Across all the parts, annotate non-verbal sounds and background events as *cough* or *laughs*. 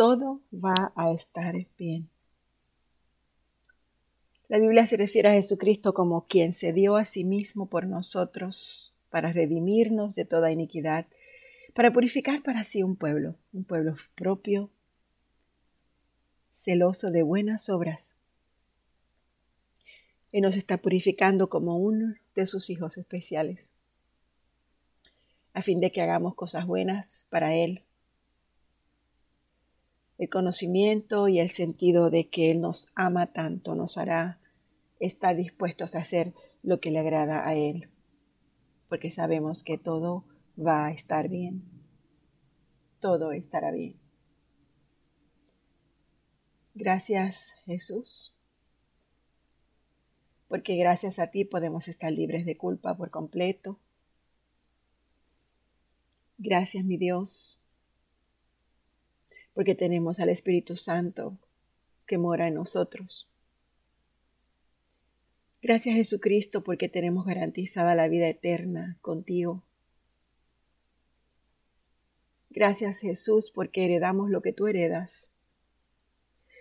todo va a estar bien. La Biblia se refiere a Jesucristo como quien se dio a sí mismo por nosotros para redimirnos de toda iniquidad, para purificar para sí un pueblo, un pueblo propio, celoso de buenas obras. Él nos está purificando como uno de sus hijos especiales, a fin de que hagamos cosas buenas para Él. El conocimiento y el sentido de que Él nos ama tanto nos hará estar dispuestos a hacer lo que le agrada a Él porque sabemos que todo va a estar bien. Todo estará bien. Gracias Jesús, porque gracias a ti podemos estar libres de culpa por completo. Gracias mi Dios, porque tenemos al Espíritu Santo que mora en nosotros. Gracias Jesucristo porque tenemos garantizada la vida eterna contigo. Gracias Jesús porque heredamos lo que tú heredas.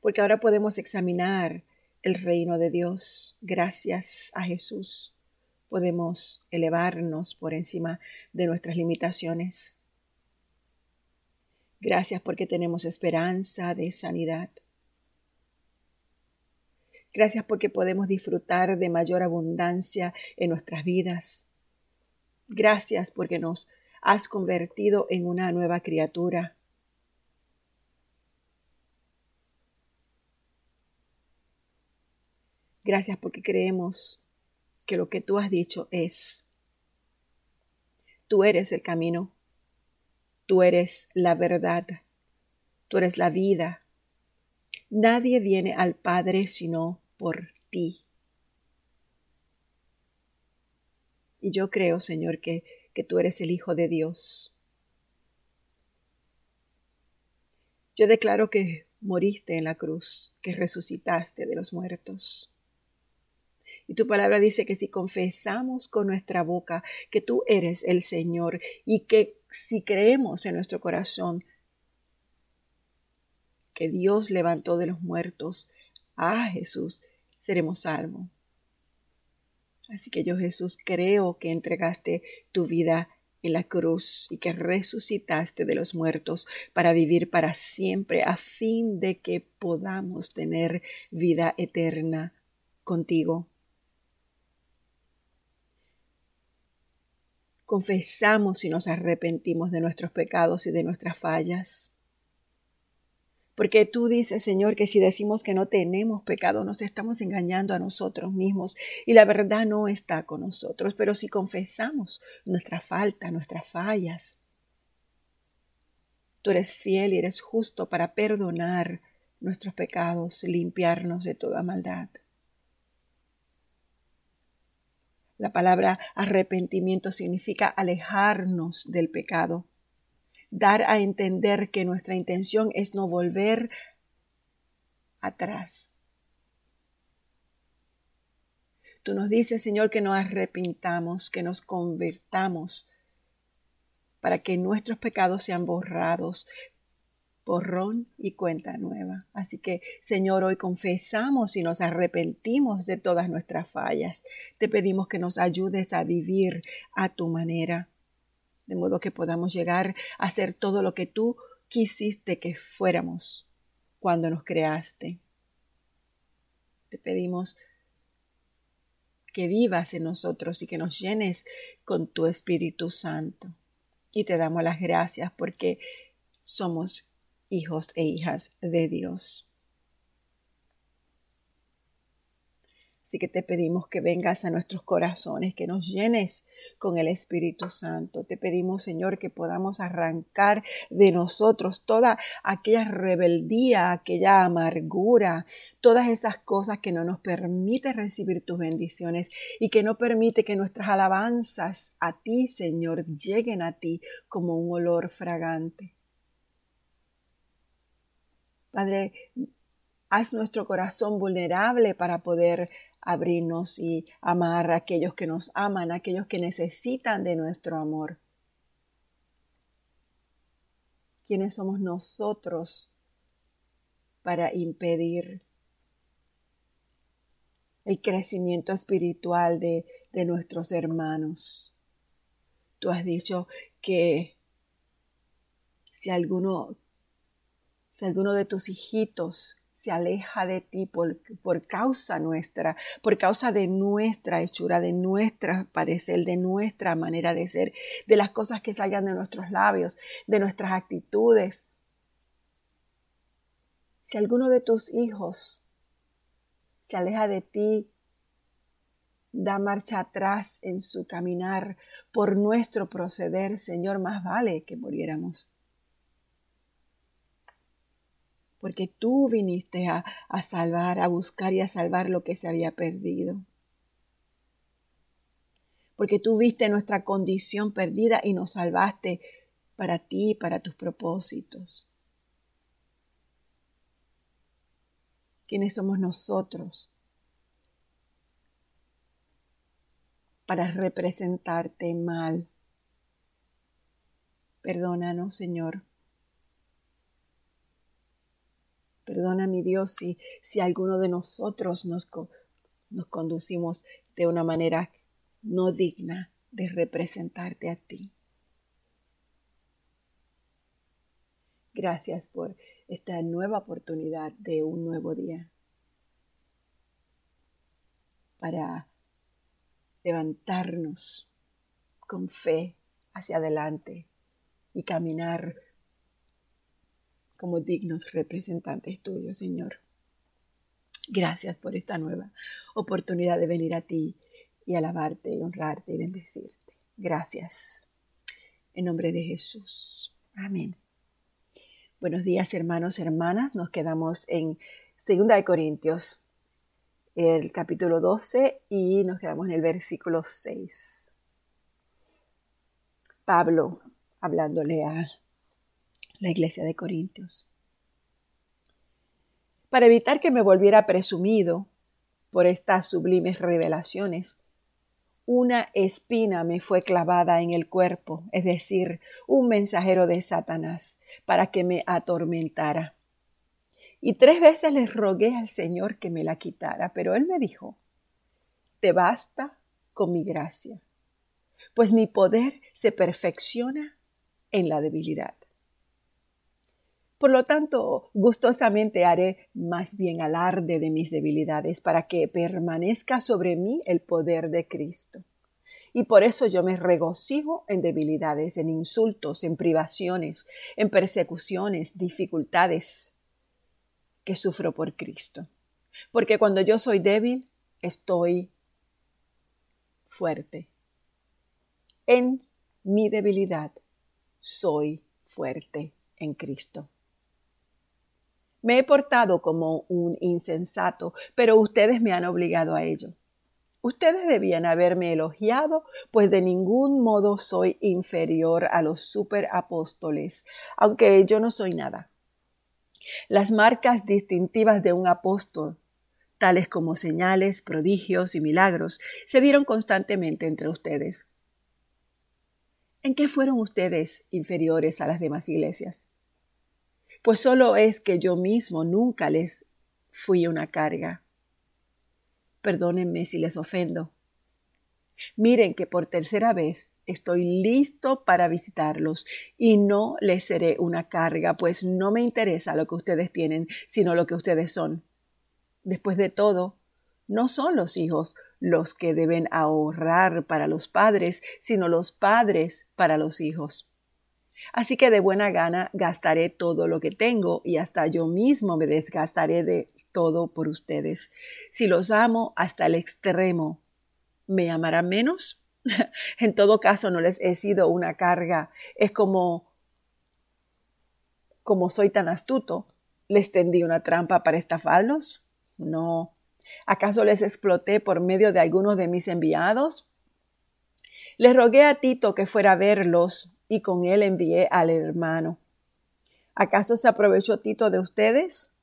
Porque ahora podemos examinar el reino de Dios. Gracias a Jesús podemos elevarnos por encima de nuestras limitaciones. Gracias porque tenemos esperanza de sanidad. Gracias porque podemos disfrutar de mayor abundancia en nuestras vidas. Gracias porque nos has convertido en una nueva criatura. Gracias porque creemos que lo que tú has dicho es. Tú eres el camino. Tú eres la verdad. Tú eres la vida. Nadie viene al Padre sino por ti. Y yo creo, Señor, que, que tú eres el Hijo de Dios. Yo declaro que moriste en la cruz, que resucitaste de los muertos. Y tu palabra dice que si confesamos con nuestra boca que tú eres el Señor y que si creemos en nuestro corazón que Dios levantó de los muertos a Jesús, seremos salvos. Así que yo Jesús creo que entregaste tu vida en la cruz y que resucitaste de los muertos para vivir para siempre a fin de que podamos tener vida eterna contigo. Confesamos y nos arrepentimos de nuestros pecados y de nuestras fallas. Porque tú dices, Señor, que si decimos que no tenemos pecado, nos estamos engañando a nosotros mismos y la verdad no está con nosotros. Pero si confesamos nuestra falta, nuestras fallas, tú eres fiel y eres justo para perdonar nuestros pecados, limpiarnos de toda maldad. La palabra arrepentimiento significa alejarnos del pecado dar a entender que nuestra intención es no volver atrás. Tú nos dices, Señor, que nos arrepintamos, que nos convertamos para que nuestros pecados sean borrados, borrón y cuenta nueva. Así que, Señor, hoy confesamos y nos arrepentimos de todas nuestras fallas. Te pedimos que nos ayudes a vivir a tu manera de modo que podamos llegar a ser todo lo que tú quisiste que fuéramos cuando nos creaste. Te pedimos que vivas en nosotros y que nos llenes con tu Espíritu Santo. Y te damos las gracias porque somos hijos e hijas de Dios. Así que te pedimos que vengas a nuestros corazones, que nos llenes con el Espíritu Santo. Te pedimos, Señor, que podamos arrancar de nosotros toda aquella rebeldía, aquella amargura, todas esas cosas que no nos permiten recibir tus bendiciones y que no permite que nuestras alabanzas a ti, Señor, lleguen a ti como un olor fragante. Padre, haz nuestro corazón vulnerable para poder abrirnos y amar a aquellos que nos aman, a aquellos que necesitan de nuestro amor. ¿Quiénes somos nosotros para impedir el crecimiento espiritual de, de nuestros hermanos. Tú has dicho que si alguno, si alguno de tus hijitos se aleja de ti por, por, causa nuestra, por causa de nuestra hechura, de nuestra parecer, de nuestra manera de ser, de las cosas que salgan de nuestros labios, de nuestras actitudes. Si alguno de tus hijos se aleja de ti, da marcha atrás en su caminar por nuestro proceder, Señor, más vale que muriéramos porque tú viniste a, salvar, a buscar y a salvar lo que se había perdido. Porque tú viste nuestra condición perdida y nos salvaste para ti, para tus propósitos. ¿Quiénes somos nosotros para representarte mal? Perdónanos, Señor. Perdona, mi Dios, si, si alguno de nosotros nos, nos conducimos de una manera no digna de representarte a ti. Gracias por esta nueva oportunidad de un nuevo día para levantarnos con fe hacia adelante y caminar como dignos representantes tuyos, Señor. Gracias por esta nueva oportunidad de venir a ti y alabarte y honrarte y bendecirte. Gracias. En nombre de Jesús. Amén. Buenos días, hermanos, hermanas. Nos quedamos en 2 de Corintios, el capítulo 12 y nos quedamos en el versículo 6. Pablo hablándole a la iglesia de Corintios. Para evitar que me volviera presumido por estas sublimes revelaciones, una espina me fue clavada en el cuerpo, es decir, un mensajero de Satanás, para que me atormentara. Y tres veces le rogué al Señor que me la quitara, pero Él me dijo, Te basta con mi gracia, pues mi poder se perfecciona en la debilidad. Por lo tanto, gustosamente haré más bien alarde de mis debilidades para que permanezca sobre mí el poder de Cristo. Y por eso yo me regocijo en debilidades, en insultos, en privaciones, en persecuciones, dificultades que sufro por Cristo. Porque cuando yo soy débil, estoy fuerte. En mi debilidad soy fuerte en Cristo. Me he portado como un insensato, pero ustedes me han obligado a ello. Ustedes debían haberme elogiado, pues de ningún modo soy inferior a los superapóstoles, aunque yo no soy nada. Las marcas distintivas de un apóstol, tales como señales, prodigios y milagros, se dieron constantemente entre ustedes. ¿En qué fueron ustedes inferiores a las demás iglesias? Pues solo es que yo mismo nunca les fui una carga. Perdónenme si les ofendo. Miren que por tercera vez estoy listo para visitarlos y no les seré una carga, pues no me interesa lo que ustedes tienen, sino lo que ustedes son. Después de todo, no son los hijos los que deben ahorrar para los padres, sino los padres para los hijos. Así que de buena gana gastaré todo lo que tengo y hasta yo mismo me desgastaré de todo por ustedes. Si los amo hasta el extremo, ¿me amarán menos? *laughs* en todo caso, no les he sido una carga. Es como, como soy tan astuto, ¿les tendí una trampa para estafarlos? No. ¿Acaso les exploté por medio de algunos de mis enviados? Les rogué a Tito que fuera a verlos y con él envié al hermano. ¿Acaso se aprovechó Tito de ustedes?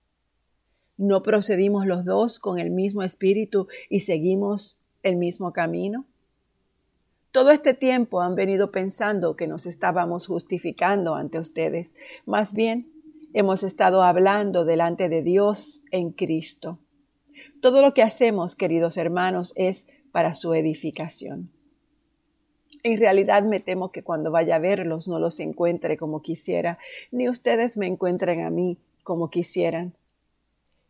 ¿No procedimos los dos con el mismo espíritu y seguimos el mismo camino? Todo este tiempo han venido pensando que nos estábamos justificando ante ustedes. Más bien, hemos estado hablando delante de Dios en Cristo. Todo lo que hacemos, queridos hermanos, es para su edificación. En realidad me temo que cuando vaya a verlos no los encuentre como quisiera, ni ustedes me encuentren a mí como quisieran.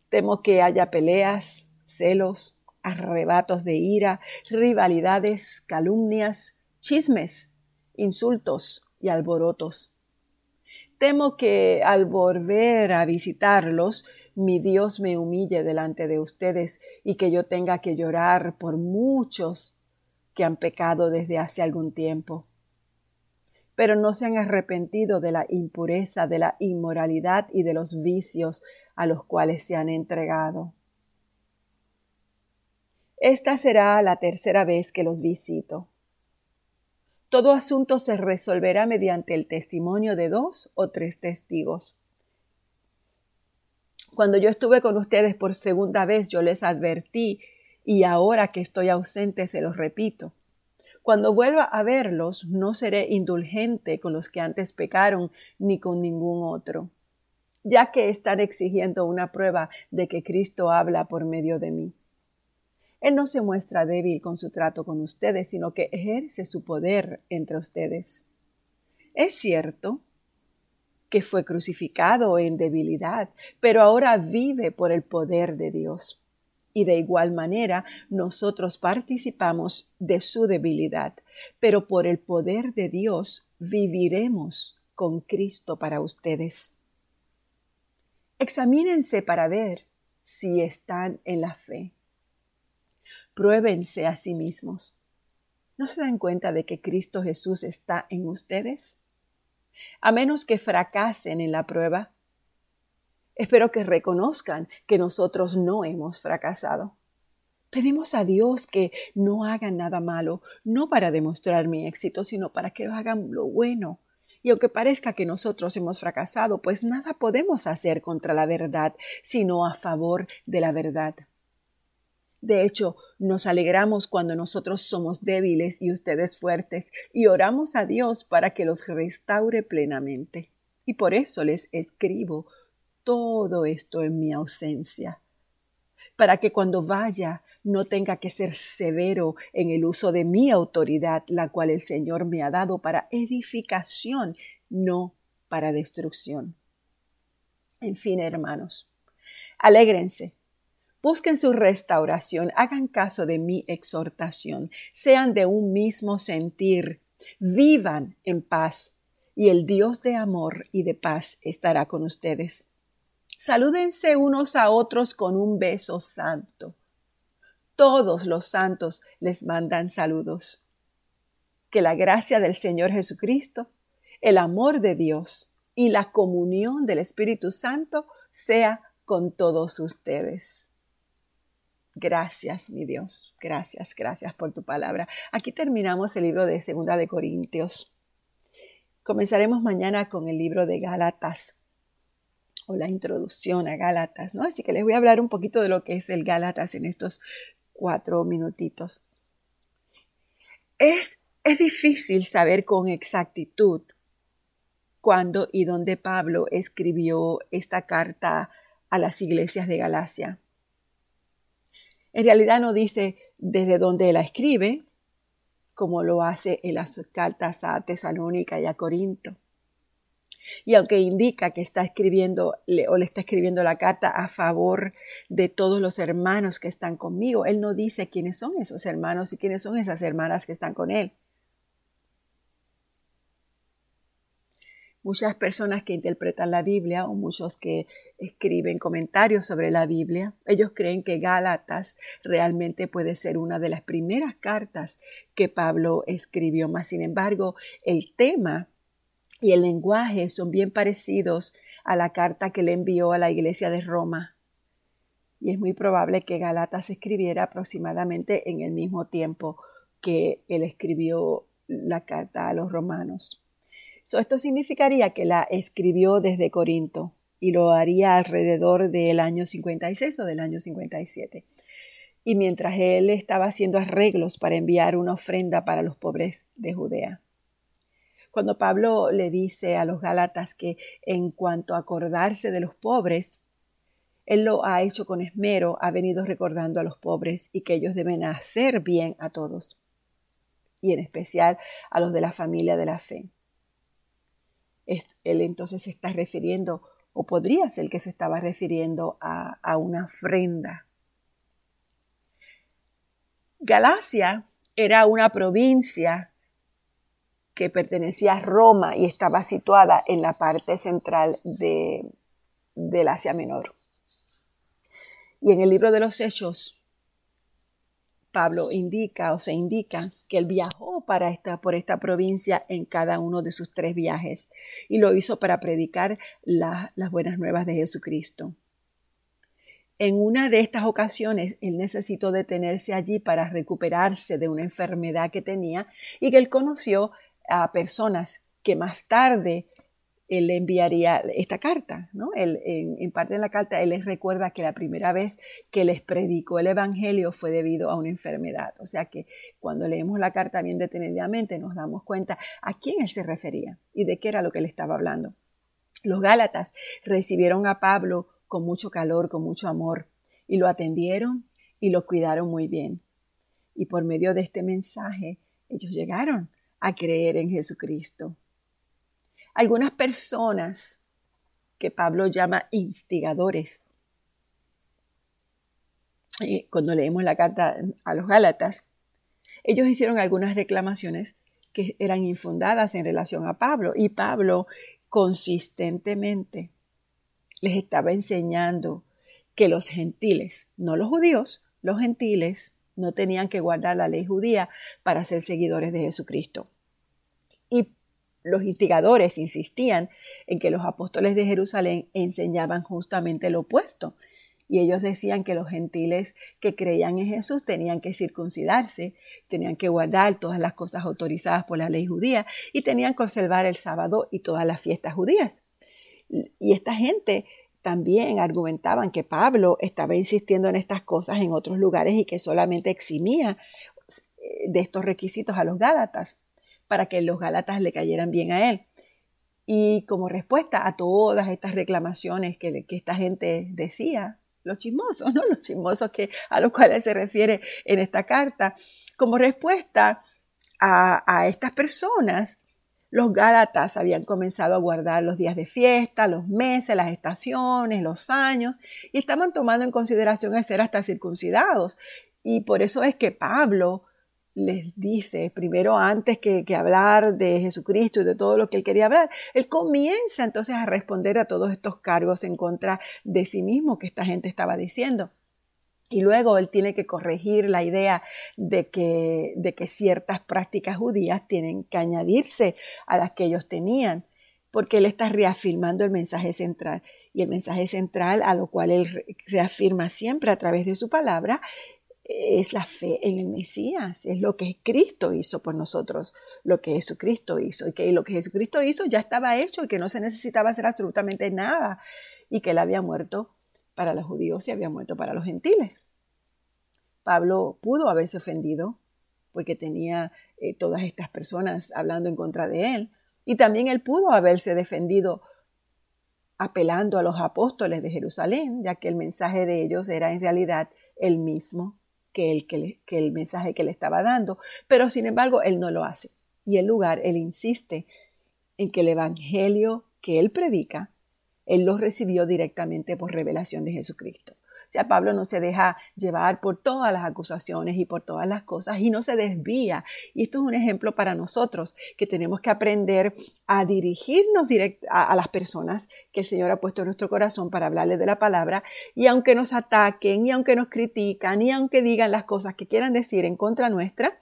Temo que haya peleas, celos, arrebatos de ira, rivalidades, calumnias, chismes, insultos y alborotos. Temo que al volver a visitarlos, mi Dios me humille delante de ustedes y que yo tenga que llorar por muchos que han pecado desde hace algún tiempo, pero no se han arrepentido de la impureza, de la inmoralidad y de los vicios a los cuales se han entregado. Esta será la tercera vez que los visito. Todo asunto se resolverá mediante el testimonio de dos o tres testigos. Cuando yo estuve con ustedes por segunda vez, yo les advertí y ahora que estoy ausente se los repito. Cuando vuelva a verlos, no seré indulgente con los que antes pecaron ni con ningún otro, ya que están exigiendo una prueba de que Cristo habla por medio de mí. Él no se muestra débil con su trato con ustedes, sino que ejerce su poder entre ustedes. Es cierto que fue crucificado en debilidad, pero ahora vive por el poder de Dios y de igual manera nosotros participamos de su debilidad, pero por el poder de Dios viviremos con Cristo para ustedes. Examínense para ver si están en la fe. Pruébense a sí mismos. ¿No se dan cuenta de que Cristo Jesús está en ustedes? A menos que fracasen en la prueba, Espero que reconozcan que nosotros no hemos fracasado. Pedimos a Dios que no hagan nada malo, no para demostrar mi éxito, sino para que hagan lo bueno. Y aunque parezca que nosotros hemos fracasado, pues nada podemos hacer contra la verdad, sino a favor de la verdad. De hecho, nos alegramos cuando nosotros somos débiles y ustedes fuertes, y oramos a Dios para que los restaure plenamente. Y por eso les escribo todo esto en mi ausencia, para que cuando vaya no tenga que ser severo en el uso de mi autoridad, la cual el Señor me ha dado para edificación, no para destrucción. En fin, hermanos, alégrense, busquen su restauración, hagan caso de mi exhortación, sean de un mismo sentir, vivan en paz, y el Dios de amor y de paz estará con ustedes. Salúdense unos a otros con un beso santo. Todos los santos les mandan saludos. Que la gracia del Señor Jesucristo, el amor de Dios y la comunión del Espíritu Santo sea con todos ustedes. Gracias, mi Dios. Gracias, gracias por tu palabra. Aquí terminamos el libro de Segunda de Corintios. Comenzaremos mañana con el libro de Gálatas o la introducción a Gálatas, ¿no? Así que les voy a hablar un poquito de lo que es el Gálatas en estos cuatro minutitos. Es, es difícil saber con exactitud cuándo y dónde Pablo escribió esta carta a las iglesias de Galacia. En realidad no dice desde dónde la escribe, como lo hace en las cartas a Tesalónica y a Corinto. Y aunque indica que está escribiendo o le está escribiendo la carta a favor de todos los hermanos que están conmigo, él no dice quiénes son esos hermanos y quiénes son esas hermanas que están con él. Muchas personas que interpretan la Biblia o muchos que escriben comentarios sobre la Biblia, ellos creen que Gálatas realmente puede ser una de las primeras cartas que Pablo escribió, más sin embargo, el tema y el lenguaje son bien parecidos a la carta que le envió a la iglesia de Roma. Y es muy probable que Galatas se escribiera aproximadamente en el mismo tiempo que él escribió la carta a los romanos. esto significaría que la escribió desde Corinto y lo haría alrededor del año 56 o del año 57. Y mientras él estaba haciendo arreglos para enviar una ofrenda para los pobres de Judea. Cuando Pablo le dice a los Gálatas que en cuanto a acordarse de los pobres, él lo ha hecho con esmero, ha venido recordando a los pobres y que ellos deben hacer bien a todos, y en especial a los de la familia de la fe. Él entonces se está refiriendo, o podría ser que se estaba refiriendo a, a una ofrenda. Galacia era una provincia que pertenecía a Roma y estaba situada en la parte central de, del Asia Menor. Y en el libro de los Hechos, Pablo indica o se indica que él viajó para esta, por esta provincia en cada uno de sus tres viajes y lo hizo para predicar las buenas nuevas de Jesucristo. En una de estas ocasiones, él necesitó detenerse allí para recuperarse de una enfermedad que tenía y que él conoció a personas que más tarde él le enviaría esta carta, ¿no? Él, en, parte de la carta, él les recuerda que la primera vez que les predicó el Evangelio fue debido a una enfermedad. O sea que cuando leemos la carta bien detenidamente nos damos cuenta a quién él se refería y de qué era lo que él estaba hablando. Los Gálatas recibieron a Pablo con mucho calor, con mucho amor, y lo atendieron y lo cuidaron muy bien. Y por medio de este mensaje, ellos llegaron a creer en Jesucristo. Algunas personas que Pablo llama instigadores, eh, cuando leemos la carta a los Gálatas, ellos hicieron algunas reclamaciones que eran infundadas en relación a Pablo y Pablo consistentemente les estaba enseñando que los gentiles, no los judíos, los gentiles no tenían que guardar la ley judía para ser seguidores de Jesucristo. Y los instigadores insistían en que los apóstoles de Jerusalén enseñaban justamente lo opuesto. Y ellos decían que los gentiles que creían en Jesús tenían que circuncidarse, tenían que guardar todas las cosas autorizadas por la ley judía y tenían que observar el sábado y todas las fiestas judías. Y esta gente también argumentaban que Pablo estaba insistiendo en estas cosas en otros lugares y que solamente eximía eh, de estos requisitos a los Gálatas para que los Gálatas le cayeran bien a él. Y como respuesta a todas estas reclamaciones que, esta gente decía, los chismosos, ¿no? Los chismosos que, a los cuales se refiere en esta carta, como respuesta a, a estas personas, los Gálatas habían comenzado a guardar los días de fiesta, los meses, las estaciones, los años, y estaban tomando en consideración el ser hasta circuncidados. Y por eso es que Pablo les dice, primero antes que, hablar de Jesucristo y de todo lo que él quería hablar, él comienza entonces a responder a todos estos cargos en contra de sí mismo que esta gente estaba diciendo. Y luego él tiene que corregir la idea de que, de que ciertas prácticas judías tienen que añadirse a las que ellos tenían, porque él está reafirmando el mensaje central. Y el mensaje central a lo cual él reafirma siempre a través de su palabra es la fe en el Mesías, es lo que Cristo hizo por nosotros, lo que Jesucristo hizo, y que lo que Jesucristo hizo ya estaba hecho y que no se necesitaba hacer absolutamente nada, y que él había muerto para los judíos y había muerto para los gentiles. Pablo pudo haberse ofendido porque tenía eh, todas estas personas hablando en contra de él, y también él pudo haberse defendido apelando a los apóstoles de Jerusalén, ya que el mensaje de ellos era en realidad el mismo que el, que, el mensaje que le estaba dando, pero sin embargo él no lo hace. Y en lugar, él insiste en que el Evangelio que él predica, él lo recibió directamente por revelación de Jesucristo. O sea, Pablo no se deja llevar por todas las acusaciones y por todas las cosas y no se desvía. Y esto es un ejemplo para nosotros que tenemos que aprender a dirigirnos a, a las personas que el Señor ha puesto en nuestro corazón para hablarles de la palabra. Y aunque nos ataquen, y aunque nos critican, y aunque digan las cosas que quieran decir en contra nuestra,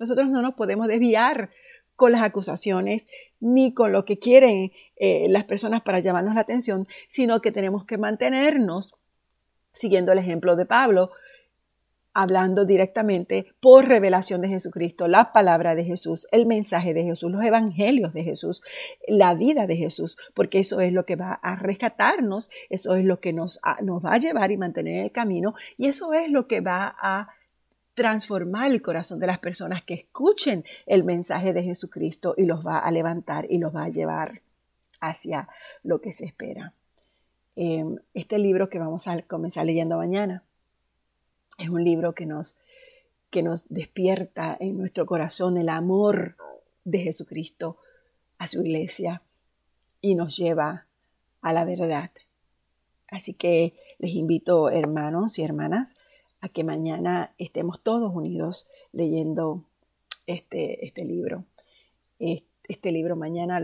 nosotros no nos podemos desviar con las acusaciones ni con lo que quieren eh, las personas para llamarnos la atención, sino que tenemos que mantenernos siguiendo el ejemplo de Pablo, hablando directamente por revelación de Jesucristo, la palabra de Jesús, el mensaje de Jesús, los evangelios de Jesús, la vida de Jesús, porque eso es lo que va a rescatarnos, eso es lo que nos, nos va a llevar y mantener en el camino, y eso es lo que va a transformar el corazón de las personas que escuchen el mensaje de Jesucristo y los va a levantar y los va a llevar hacia lo que se espera. Em, este libro que vamos a comenzar leyendo mañana es un libro que nos, que nos despierta en nuestro corazón el amor de Jesucristo a su iglesia y nos lleva a la verdad. Así que les invito, hermanos y hermanas, a que mañana estemos todos unidos leyendo este, este libro. Este libro mañana